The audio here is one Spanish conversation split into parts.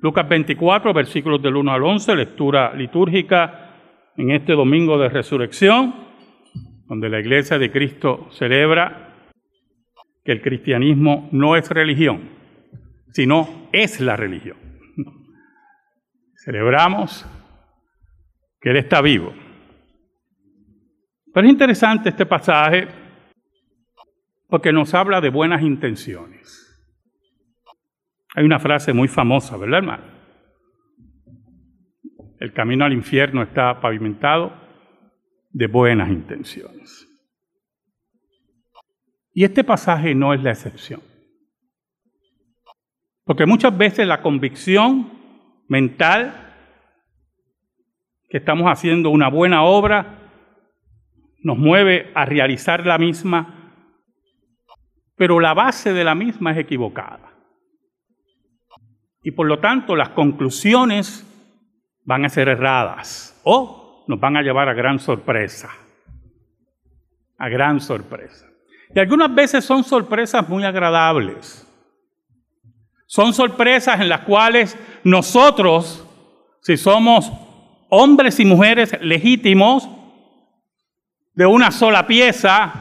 Lucas 24, versículos del 1 al 11, lectura litúrgica en este domingo de resurrección, donde la iglesia de Cristo celebra que el cristianismo no es religión, sino es la religión. Celebramos que Él está vivo. Pero es interesante este pasaje porque nos habla de buenas intenciones. Hay una frase muy famosa, ¿verdad, hermano? El camino al infierno está pavimentado de buenas intenciones. Y este pasaje no es la excepción. Porque muchas veces la convicción mental que estamos haciendo una buena obra nos mueve a realizar la misma, pero la base de la misma es equivocada. Y por lo tanto las conclusiones van a ser erradas o nos van a llevar a gran sorpresa. A gran sorpresa. Y algunas veces son sorpresas muy agradables. Son sorpresas en las cuales nosotros, si somos hombres y mujeres legítimos, de una sola pieza,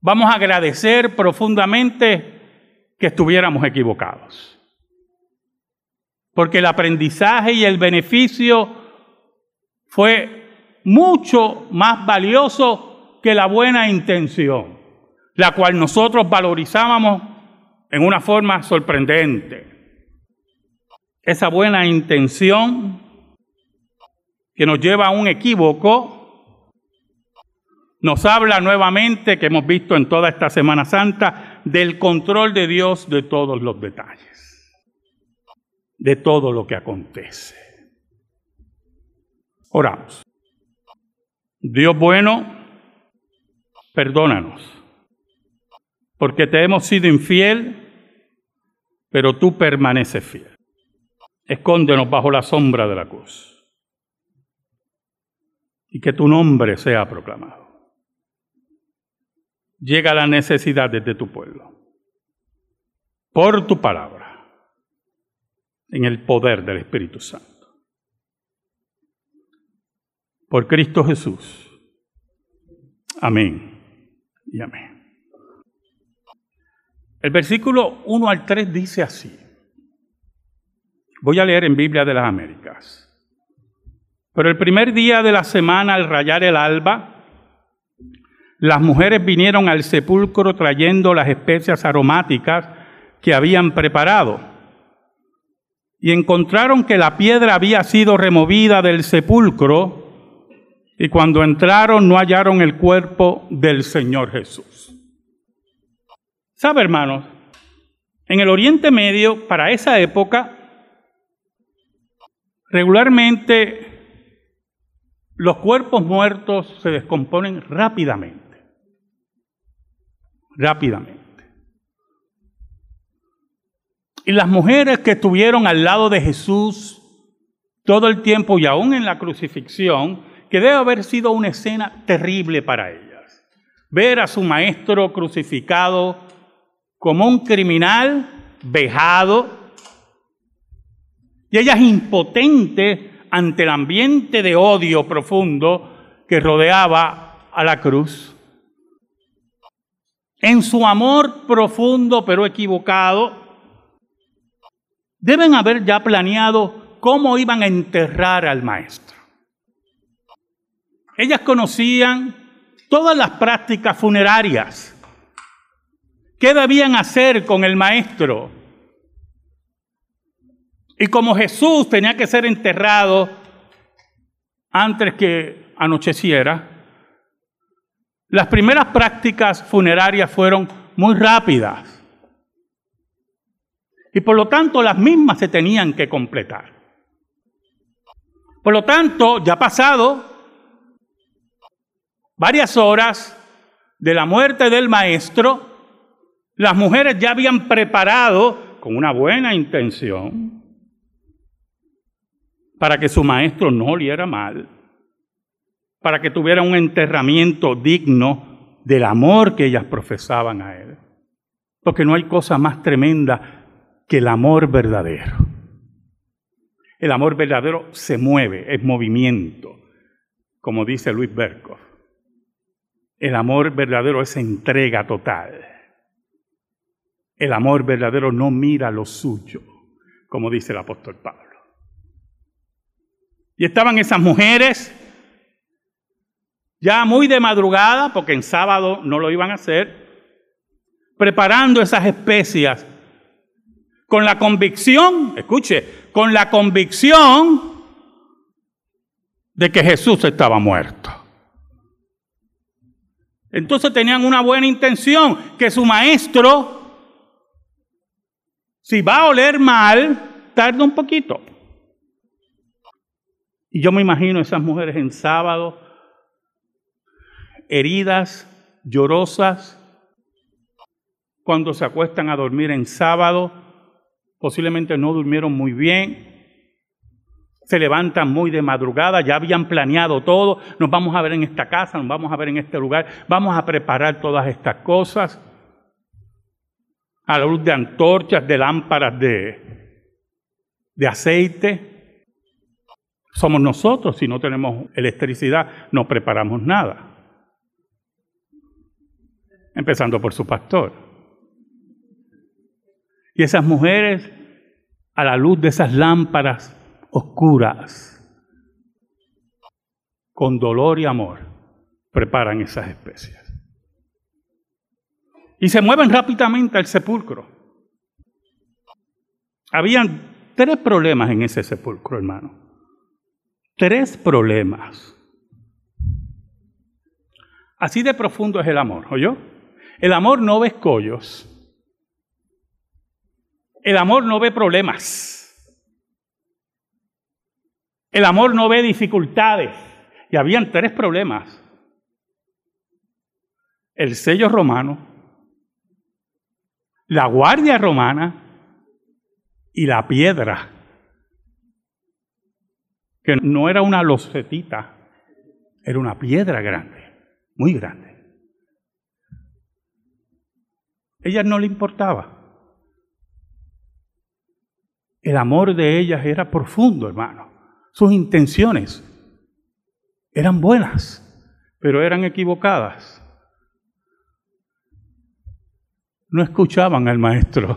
vamos a agradecer profundamente que estuviéramos equivocados porque el aprendizaje y el beneficio fue mucho más valioso que la buena intención, la cual nosotros valorizábamos en una forma sorprendente. Esa buena intención que nos lleva a un equívoco, nos habla nuevamente, que hemos visto en toda esta Semana Santa, del control de Dios de todos los detalles de todo lo que acontece. Oramos. Dios bueno, perdónanos, porque te hemos sido infiel, pero tú permaneces fiel. Escóndenos bajo la sombra de la cruz y que tu nombre sea proclamado. Llega la necesidad de tu pueblo por tu palabra en el poder del Espíritu Santo. Por Cristo Jesús. Amén y amén. El versículo 1 al 3 dice así. Voy a leer en Biblia de las Américas. Pero el primer día de la semana, al rayar el alba, las mujeres vinieron al sepulcro trayendo las especias aromáticas que habían preparado y encontraron que la piedra había sido removida del sepulcro y cuando entraron no hallaron el cuerpo del Señor Jesús. ¿Sabe, hermanos? En el Oriente Medio, para esa época, regularmente los cuerpos muertos se descomponen rápidamente. Rápidamente. Y las mujeres que estuvieron al lado de Jesús todo el tiempo y aún en la crucifixión, que debe haber sido una escena terrible para ellas. Ver a su maestro crucificado como un criminal vejado y ellas impotentes ante el ambiente de odio profundo que rodeaba a la cruz. En su amor profundo pero equivocado, deben haber ya planeado cómo iban a enterrar al maestro. Ellas conocían todas las prácticas funerarias. ¿Qué debían hacer con el maestro? Y como Jesús tenía que ser enterrado antes que anocheciera, las primeras prácticas funerarias fueron muy rápidas y por lo tanto las mismas se tenían que completar. Por lo tanto, ya pasado varias horas de la muerte del maestro, las mujeres ya habían preparado con una buena intención para que su maestro no oliera mal, para que tuviera un enterramiento digno del amor que ellas profesaban a él. Porque no hay cosa más tremenda que el amor verdadero. El amor verdadero se mueve, es movimiento, como dice Luis Berkov. El amor verdadero es entrega total. El amor verdadero no mira lo suyo, como dice el apóstol Pablo. Y estaban esas mujeres ya muy de madrugada, porque en sábado no lo iban a hacer, preparando esas especias con la convicción, escuche, con la convicción de que Jesús estaba muerto. Entonces tenían una buena intención, que su maestro, si va a oler mal, tarda un poquito. Y yo me imagino esas mujeres en sábado, heridas, llorosas, cuando se acuestan a dormir en sábado, posiblemente no durmieron muy bien, se levantan muy de madrugada, ya habían planeado todo, nos vamos a ver en esta casa, nos vamos a ver en este lugar, vamos a preparar todas estas cosas a la luz de antorchas, de lámparas de, de aceite. Somos nosotros, si no tenemos electricidad, no preparamos nada. Empezando por su pastor. Y esas mujeres, a la luz de esas lámparas, oscuras, con dolor y amor, preparan esas especias. Y se mueven rápidamente al sepulcro. Habían tres problemas en ese sepulcro, hermano. Tres problemas. Así de profundo es el amor, ¿oyó? El amor no ve escollos. El amor no ve problemas. El amor no ve dificultades. Y habían tres problemas. El sello romano, la guardia romana y la piedra, que no era una losetita, era una piedra grande, muy grande. Ellas no le importaba. El amor de ellas era profundo, hermano. Sus intenciones eran buenas, pero eran equivocadas. No escuchaban al maestro.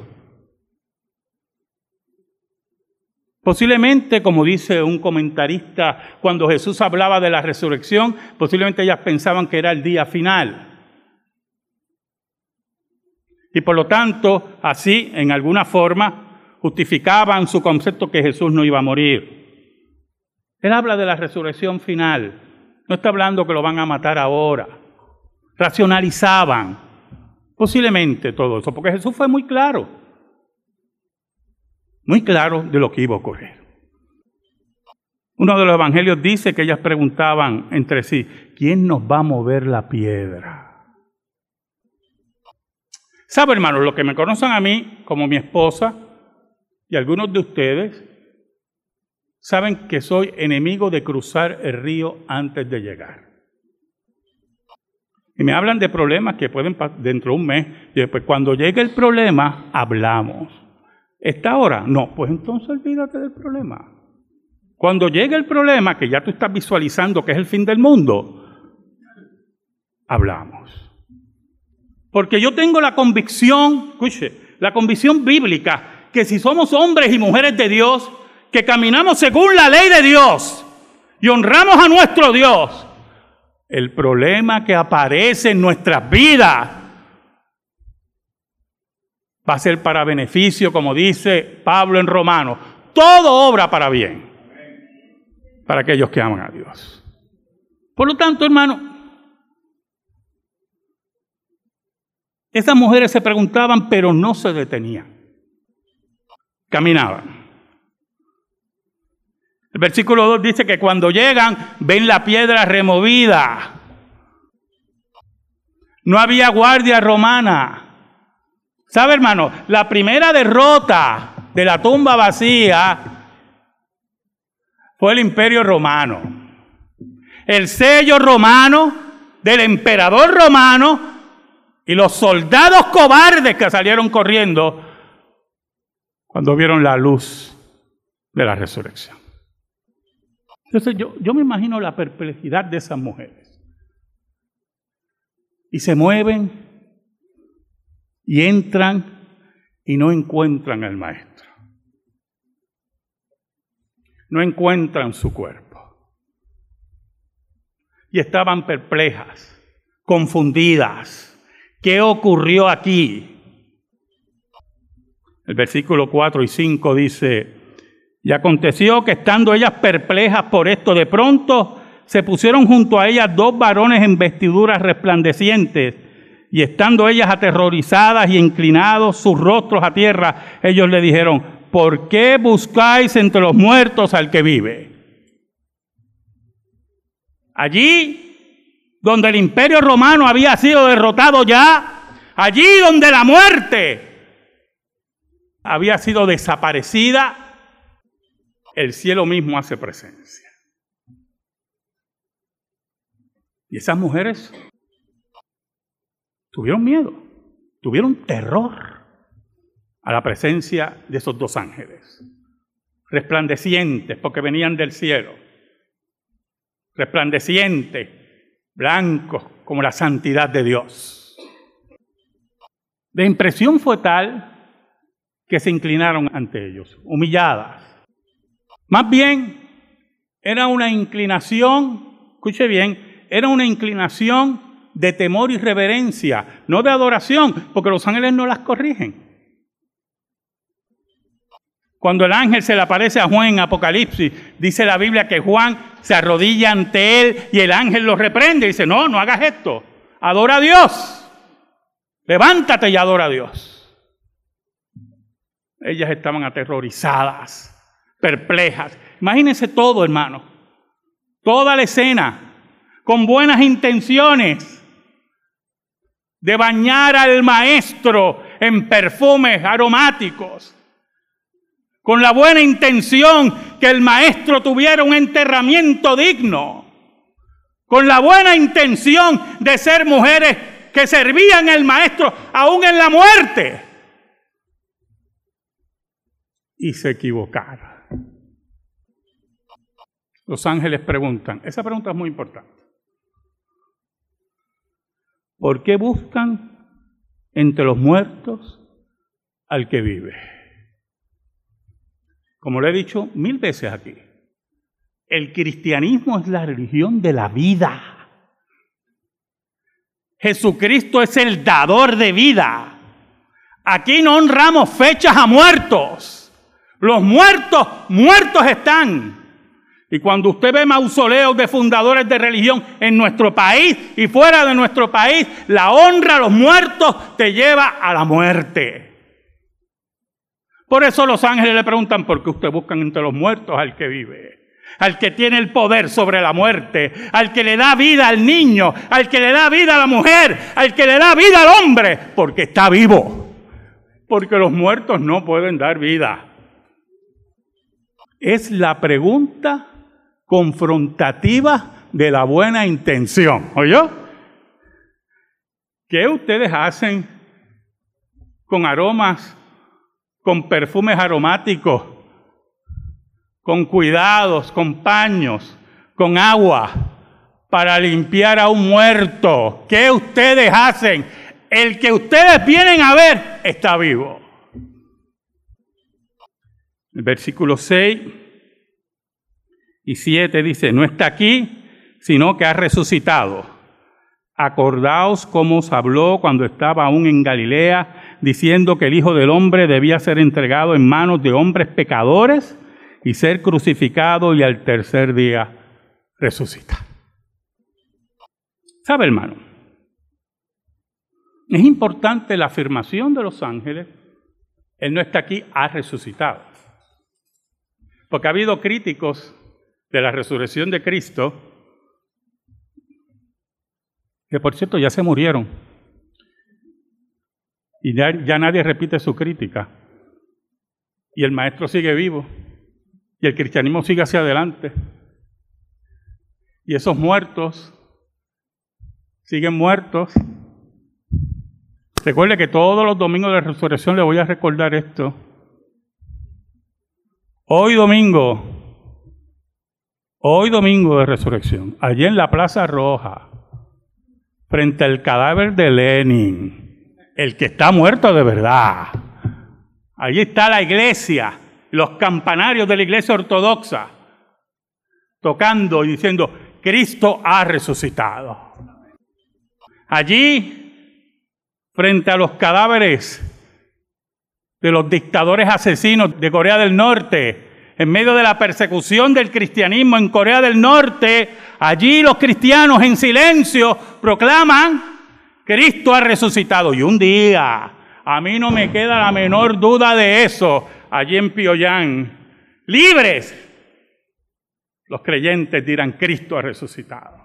Posiblemente, como dice un comentarista, cuando Jesús hablaba de la resurrección, posiblemente ellas pensaban que era el día final. Y por lo tanto, así, en alguna forma, justificaban su concepto que Jesús no iba a morir. Él habla de la resurrección final. No está hablando que lo van a matar ahora. Racionalizaban posiblemente todo eso, porque Jesús fue muy claro. Muy claro de lo que iba a ocurrir. Uno de los evangelios dice que ellas preguntaban entre sí, ¿quién nos va a mover la piedra? ¿Sabe, hermano? Los que me conocen a mí como mi esposa y algunos de ustedes, saben que soy enemigo de cruzar el río antes de llegar. Y me hablan de problemas que pueden pasar dentro de un mes. Y después, cuando llegue el problema, hablamos. ¿Esta hora? No, pues entonces olvídate del problema. Cuando llegue el problema, que ya tú estás visualizando que es el fin del mundo, hablamos. Porque yo tengo la convicción, escuche, la convicción bíblica, que si somos hombres y mujeres de Dios, que caminamos según la ley de Dios y honramos a nuestro Dios, el problema que aparece en nuestras vidas va a ser para beneficio, como dice Pablo en Romanos. Todo obra para bien para aquellos que aman a Dios. Por lo tanto, hermano, esas mujeres se preguntaban, pero no se detenían. Caminaban. El versículo 2 dice que cuando llegan ven la piedra removida. No había guardia romana. ¿Sabe, hermano? La primera derrota de la tumba vacía fue el imperio romano. El sello romano del emperador romano y los soldados cobardes que salieron corriendo cuando vieron la luz de la resurrección. Entonces yo, yo me imagino la perplejidad de esas mujeres. Y se mueven y entran y no encuentran al maestro. No encuentran su cuerpo. Y estaban perplejas, confundidas. ¿Qué ocurrió aquí? El versículo 4 y 5 dice, y aconteció que estando ellas perplejas por esto, de pronto se pusieron junto a ellas dos varones en vestiduras resplandecientes, y estando ellas aterrorizadas y inclinados sus rostros a tierra, ellos le dijeron, ¿por qué buscáis entre los muertos al que vive? Allí donde el imperio romano había sido derrotado ya, allí donde la muerte había sido desaparecida, el cielo mismo hace presencia. Y esas mujeres tuvieron miedo, tuvieron terror a la presencia de esos dos ángeles, resplandecientes porque venían del cielo, resplandecientes, blancos como la santidad de Dios. La impresión fue tal que se inclinaron ante ellos, humilladas, más bien, era una inclinación, escuche bien, era una inclinación de temor y reverencia, no de adoración, porque los ángeles no las corrigen. Cuando el ángel se le aparece a Juan en Apocalipsis, dice la Biblia que Juan se arrodilla ante él y el ángel lo reprende y dice, no, no hagas esto, adora a Dios, levántate y adora a Dios. Ellas estaban aterrorizadas perplejas. Imagínense todo, hermano. Toda la escena, con buenas intenciones de bañar al maestro en perfumes aromáticos, con la buena intención que el maestro tuviera un enterramiento digno, con la buena intención de ser mujeres que servían al maestro aún en la muerte. Y se equivocaron. Los ángeles preguntan, esa pregunta es muy importante. ¿Por qué buscan entre los muertos al que vive? Como le he dicho mil veces aquí, el cristianismo es la religión de la vida. Jesucristo es el dador de vida. Aquí no honramos fechas a muertos. Los muertos, muertos están. Y cuando usted ve mausoleos de fundadores de religión en nuestro país y fuera de nuestro país, la honra a los muertos te lleva a la muerte. Por eso los ángeles le preguntan, ¿por qué usted buscan entre los muertos al que vive? Al que tiene el poder sobre la muerte, al que le da vida al niño, al que le da vida a la mujer, al que le da vida al hombre, porque está vivo. Porque los muertos no pueden dar vida. Es la pregunta confrontativa de la buena intención. ¿Oyó? ¿Qué ustedes hacen con aromas, con perfumes aromáticos, con cuidados, con paños, con agua para limpiar a un muerto? ¿Qué ustedes hacen? El que ustedes vienen a ver está vivo. El versículo 6 y 7 dice, no está aquí, sino que ha resucitado. Acordaos cómo os habló cuando estaba aún en Galilea, diciendo que el Hijo del Hombre debía ser entregado en manos de hombres pecadores y ser crucificado y al tercer día resucitar. ¿Sabe, hermano? Es importante la afirmación de los ángeles. Él no está aquí, ha resucitado. Porque ha habido críticos de la resurrección de Cristo, que por cierto ya se murieron, y ya, nadie repite su crítica, y el maestro sigue vivo, y el cristianismo sigue hacia adelante, y esos muertos siguen muertos. Recuerde que todos los domingos de resurrección le voy a recordar esto. Hoy domingo, hoy domingo de resurrección, allí en la Plaza Roja, frente al cadáver de Lenin, el que está muerto de verdad. Allí está la iglesia, los campanarios de la iglesia ortodoxa, tocando y diciendo, Cristo ha resucitado. Allí, frente a los cadáveres de los dictadores asesinos de Corea del Norte, en medio de la persecución del cristianismo en Corea del Norte, allí los cristianos en silencio proclaman, Cristo ha resucitado. Y un día, a mí no me queda la menor duda de eso, allí en Pyongyang, libres, los creyentes dirán, Cristo ha resucitado.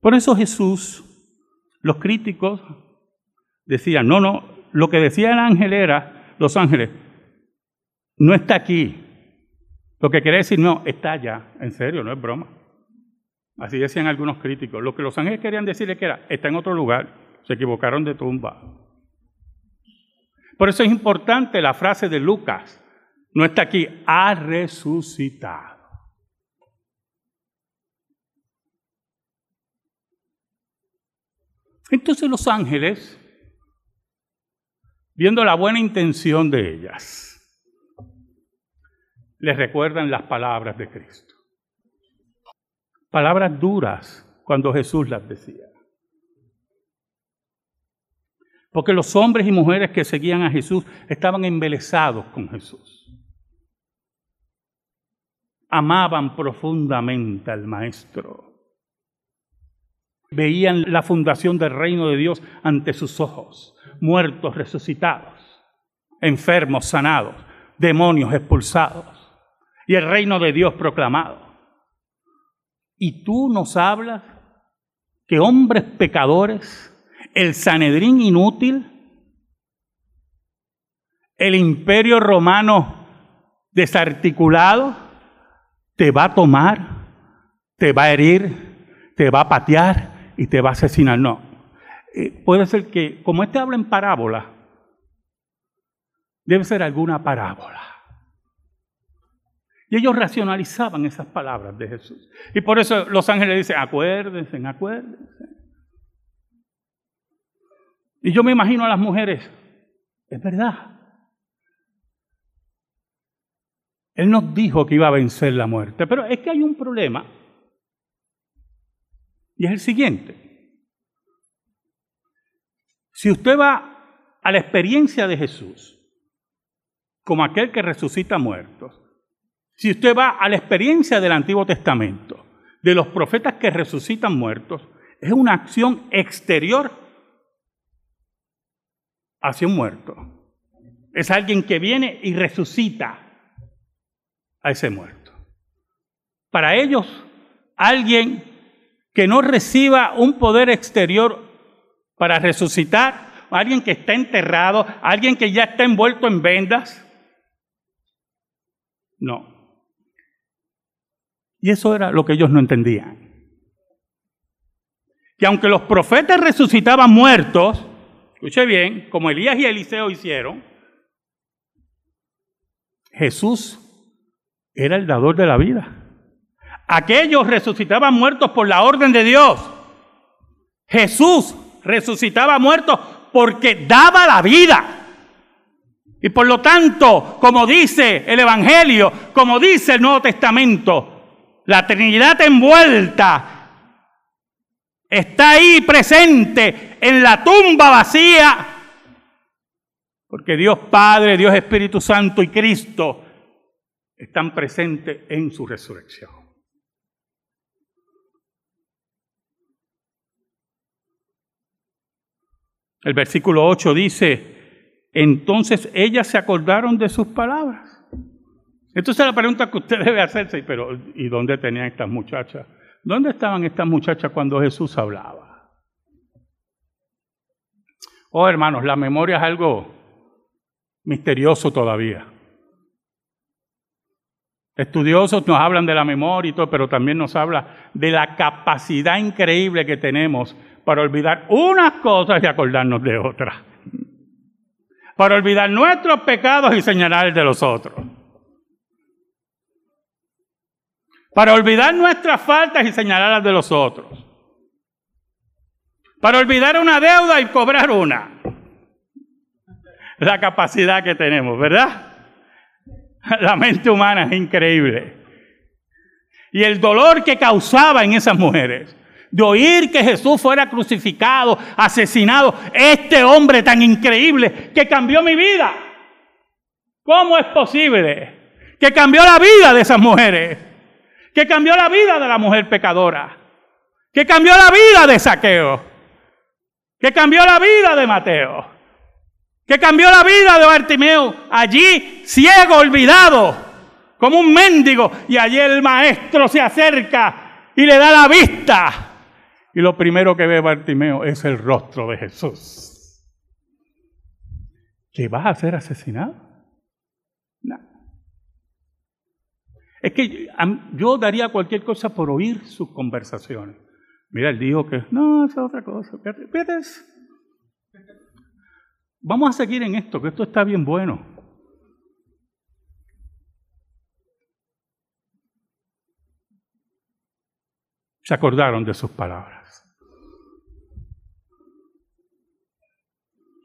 Por eso Jesús, los críticos decían, no, no, lo que decía el ángel era, los ángeles, no está aquí. Lo que quiere decir, no, está allá. En serio, no es broma. Así decían algunos críticos. Lo que los ángeles querían decir es que era, está en otro lugar. Se equivocaron de tumba. Por eso es importante la frase de Lucas. No está aquí, ha resucitado. Entonces los ángeles, viendo la buena intención de ellas, les recuerdan las palabras de Cristo. Palabras duras cuando Jesús las decía. Porque los hombres y mujeres que seguían a Jesús estaban embelesados con Jesús. Amaban profundamente al Maestro. Veían la fundación del reino de Dios ante sus ojos, muertos resucitados, enfermos sanados, demonios expulsados y el reino de Dios proclamado. Y tú nos hablas que hombres pecadores, el Sanedrín inútil, el imperio romano desarticulado, te va a tomar, te va a herir, te va a patear y te va a asesinar. No. Eh, puede ser que, como este habla en parábola, debe ser alguna parábola. Y ellos racionalizaban esas palabras de Jesús. Y por eso los ángeles dicen, acuérdense, acuérdense. Y yo me imagino a las mujeres, es verdad. Él nos dijo que iba a vencer la muerte, pero es que hay un problema. Y es el siguiente. Si usted va a la experiencia de Jesús como aquel que resucita muertos, si usted va a la experiencia del Antiguo Testamento, de los profetas que resucitan muertos, es una acción exterior hacia un muerto. Es alguien que viene y resucita a ese muerto. Para ellos, alguien que no reciba un poder exterior para resucitar, alguien que está enterrado, alguien que ya está envuelto en vendas, no. Y eso era lo que ellos no entendían. Que aunque los profetas resucitaban muertos, escuche bien, como Elías y Eliseo hicieron, Jesús era el dador de la vida. Aquellos resucitaban muertos por la orden de Dios. Jesús resucitaba muertos porque daba la vida. Y por lo tanto, como dice el Evangelio, como dice el Nuevo Testamento, la Trinidad envuelta está ahí presente en la tumba vacía, porque Dios Padre, Dios Espíritu Santo y Cristo están presentes en su resurrección. El versículo 8 dice, entonces ellas se acordaron de sus palabras entonces la pregunta que usted debe hacerse, pero ¿y dónde tenían estas muchachas? ¿Dónde estaban estas muchachas cuando Jesús hablaba? Oh, hermanos, la memoria es algo misterioso todavía. Estudiosos nos hablan de la memoria y todo, pero también nos habla de la capacidad increíble que tenemos para olvidar unas cosas y acordarnos de otras. para olvidar nuestros pecados y señalar de los otros. Para olvidar nuestras faltas y señalar las de los otros. Para olvidar una deuda y cobrar una. La capacidad que tenemos, ¿verdad? La mente humana es increíble. Y el dolor que causaba en esas mujeres de oír que Jesús fuera crucificado, asesinado, este hombre tan increíble que cambió mi vida. ¿Cómo es posible? Que cambió la vida de esas mujeres, que cambió la vida de la mujer pecadora, que cambió la vida de Saqueo, que cambió la vida de Mateo, que cambió la vida de Bartimeo, allí ciego, olvidado, como un mendigo, y allí el maestro se acerca y le da la vista y lo primero que ve Bartimeo es el rostro de Jesús. ¿Que vas a ser asesinado? No. Es que yo daría cualquier cosa por oír sus conversaciones. Mira, él dijo que no, es otra cosa. Vamos a seguir en esto, que esto está bien bueno. Se acordaron de sus palabras.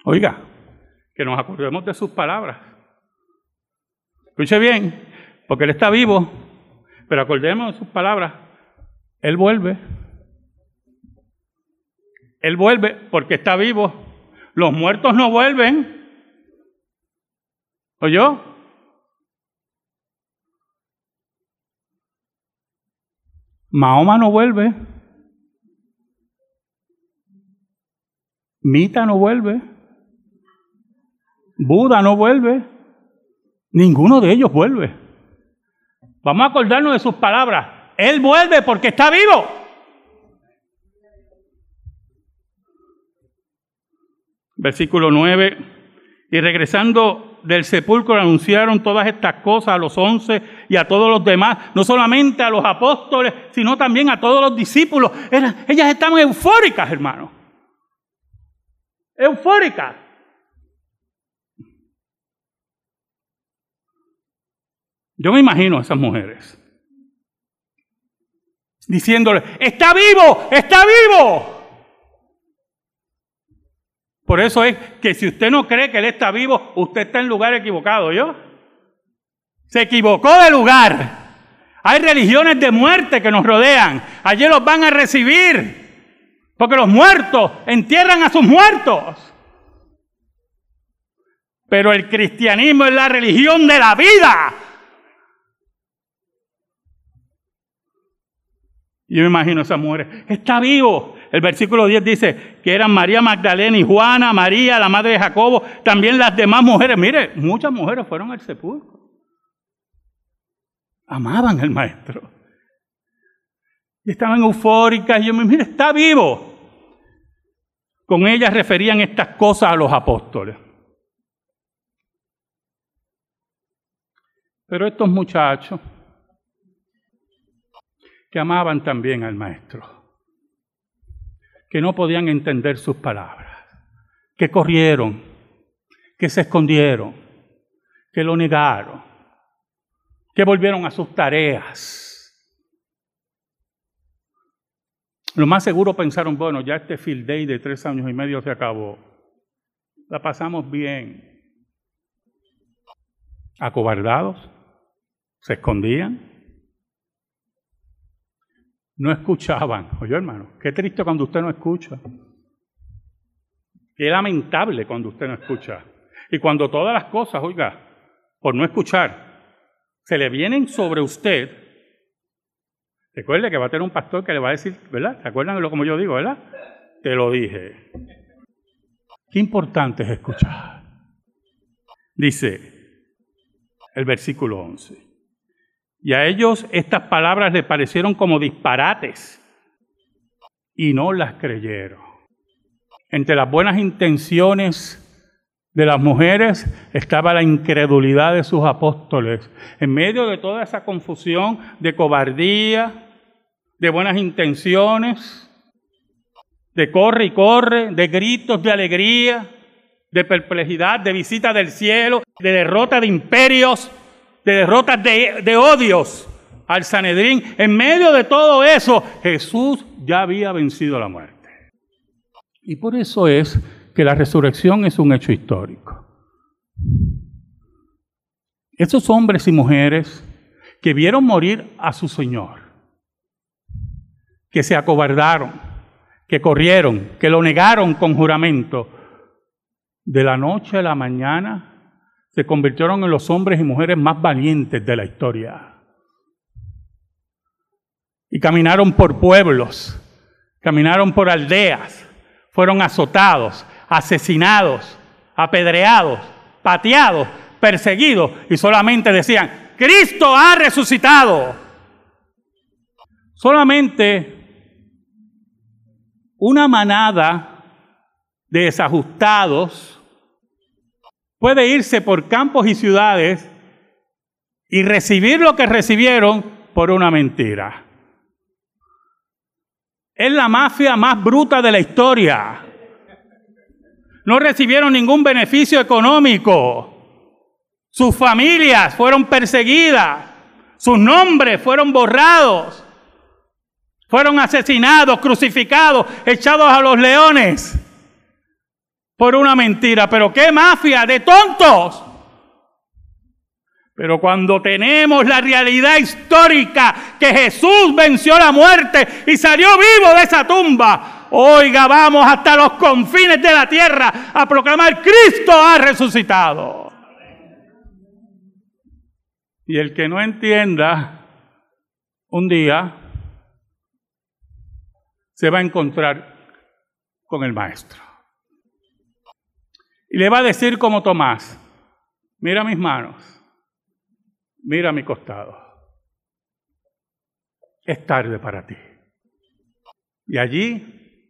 Oiga, que nos acordemos de sus palabras. Escuche bien, porque Él está vivo, pero acordemos de sus palabras. Él vuelve. Él vuelve porque está vivo. Los muertos no vuelven. ¿Oyó? Mahoma no vuelve. Mita no vuelve. Buda no vuelve. Ninguno de ellos vuelve. Vamos a acordarnos de sus palabras. Él vuelve porque está vivo. Versículo 9. Y regresando del sepulcro anunciaron todas estas cosas a los once y a todos los demás, no solamente a los apóstoles, sino también a todos los discípulos. ellas estaban eufóricas, hermano. Eufóricas. Yo me imagino a esas mujeres diciéndole, está vivo, está vivo. Por eso es que si usted no cree que Él está vivo, usted está en lugar equivocado, ¿yo? Se equivocó de lugar. Hay religiones de muerte que nos rodean. Allí los van a recibir. Porque los muertos entierran a sus muertos. Pero el cristianismo es la religión de la vida. Yo me imagino esas mujeres. Está vivo. El versículo 10 dice que eran María Magdalena y Juana, María, la madre de Jacobo, también las demás mujeres. Mire, muchas mujeres fueron al sepulcro. Amaban al maestro. Y estaban eufóricas. Y yo me mire, está vivo. Con ellas referían estas cosas a los apóstoles. Pero estos muchachos que amaban también al Maestro, que no podían entender sus palabras, que corrieron, que se escondieron, que lo negaron, que volvieron a sus tareas. Lo más seguro pensaron, bueno, ya este field day de tres años y medio se acabó. La pasamos bien. Acobardados, se escondían, no escuchaban. Oye, hermano, qué triste cuando usted no escucha. Qué lamentable cuando usted no escucha. Y cuando todas las cosas, oiga, por no escuchar, se le vienen sobre usted. Recuerde que va a tener un pastor que le va a decir, ¿verdad? ¿Se acuerdan de lo como yo digo, verdad? Te lo dije. Qué importante es escuchar. Dice el versículo 11. Y a ellos estas palabras les parecieron como disparates y no las creyeron. Entre las buenas intenciones de las mujeres estaba la incredulidad de sus apóstoles. En medio de toda esa confusión de cobardía, de buenas intenciones, de corre y corre, de gritos de alegría, de perplejidad, de visita del cielo, de derrota de imperios, de derrotas de, odios al Sanedrín. En medio de todo eso, Jesús ya había vencido la muerte. Y por eso es que la resurrección es un hecho histórico. Esos hombres y mujeres que vieron morir a su Señor, que se acobardaron, que corrieron, que lo negaron con juramento, de la noche a la mañana se convirtieron en los hombres y mujeres más valientes de la historia. Y caminaron por pueblos, caminaron por aldeas, fueron azotados, asesinados, apedreados, pateados, perseguidos y solamente decían, Cristo ha resucitado. Solamente una manada de desajustados puede irse por campos y ciudades y recibir lo que recibieron por una mentira. Es la mafia más bruta de la historia. No recibieron ningún beneficio económico. Sus familias fueron perseguidas. Sus nombres fueron borrados. Fueron asesinados, crucificados, echados a los leones por una mentira. Pero qué mafia de tontos. Pero cuando tenemos la realidad histórica que Jesús venció la muerte y salió vivo de esa tumba, oiga, vamos hasta los confines de la tierra a proclamar Cristo ha resucitado. Y el que no entienda, un día se va a encontrar con el Maestro. Y le va a decir como Tomás, mira mis manos mira mi costado. Es tarde para ti. Y allí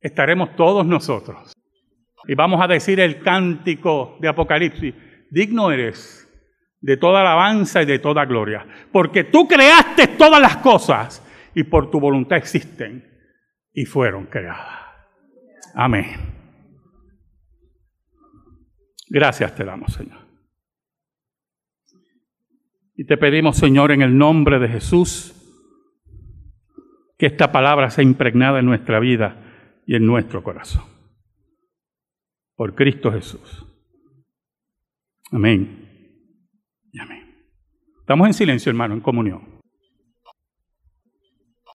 estaremos todos nosotros. Y vamos a decir el cántico de Apocalipsis. Digno eres de toda alabanza y de toda gloria. Porque tú creaste todas las cosas y por tu voluntad existen y fueron creadas. Amén. Gracias te damos, Señor. Y te pedimos, Señor, en el nombre de Jesús, que esta palabra sea impregnada en nuestra vida y en nuestro corazón. Por Cristo Jesús. Amén. Y amén. Estamos en silencio, hermano, en comunión.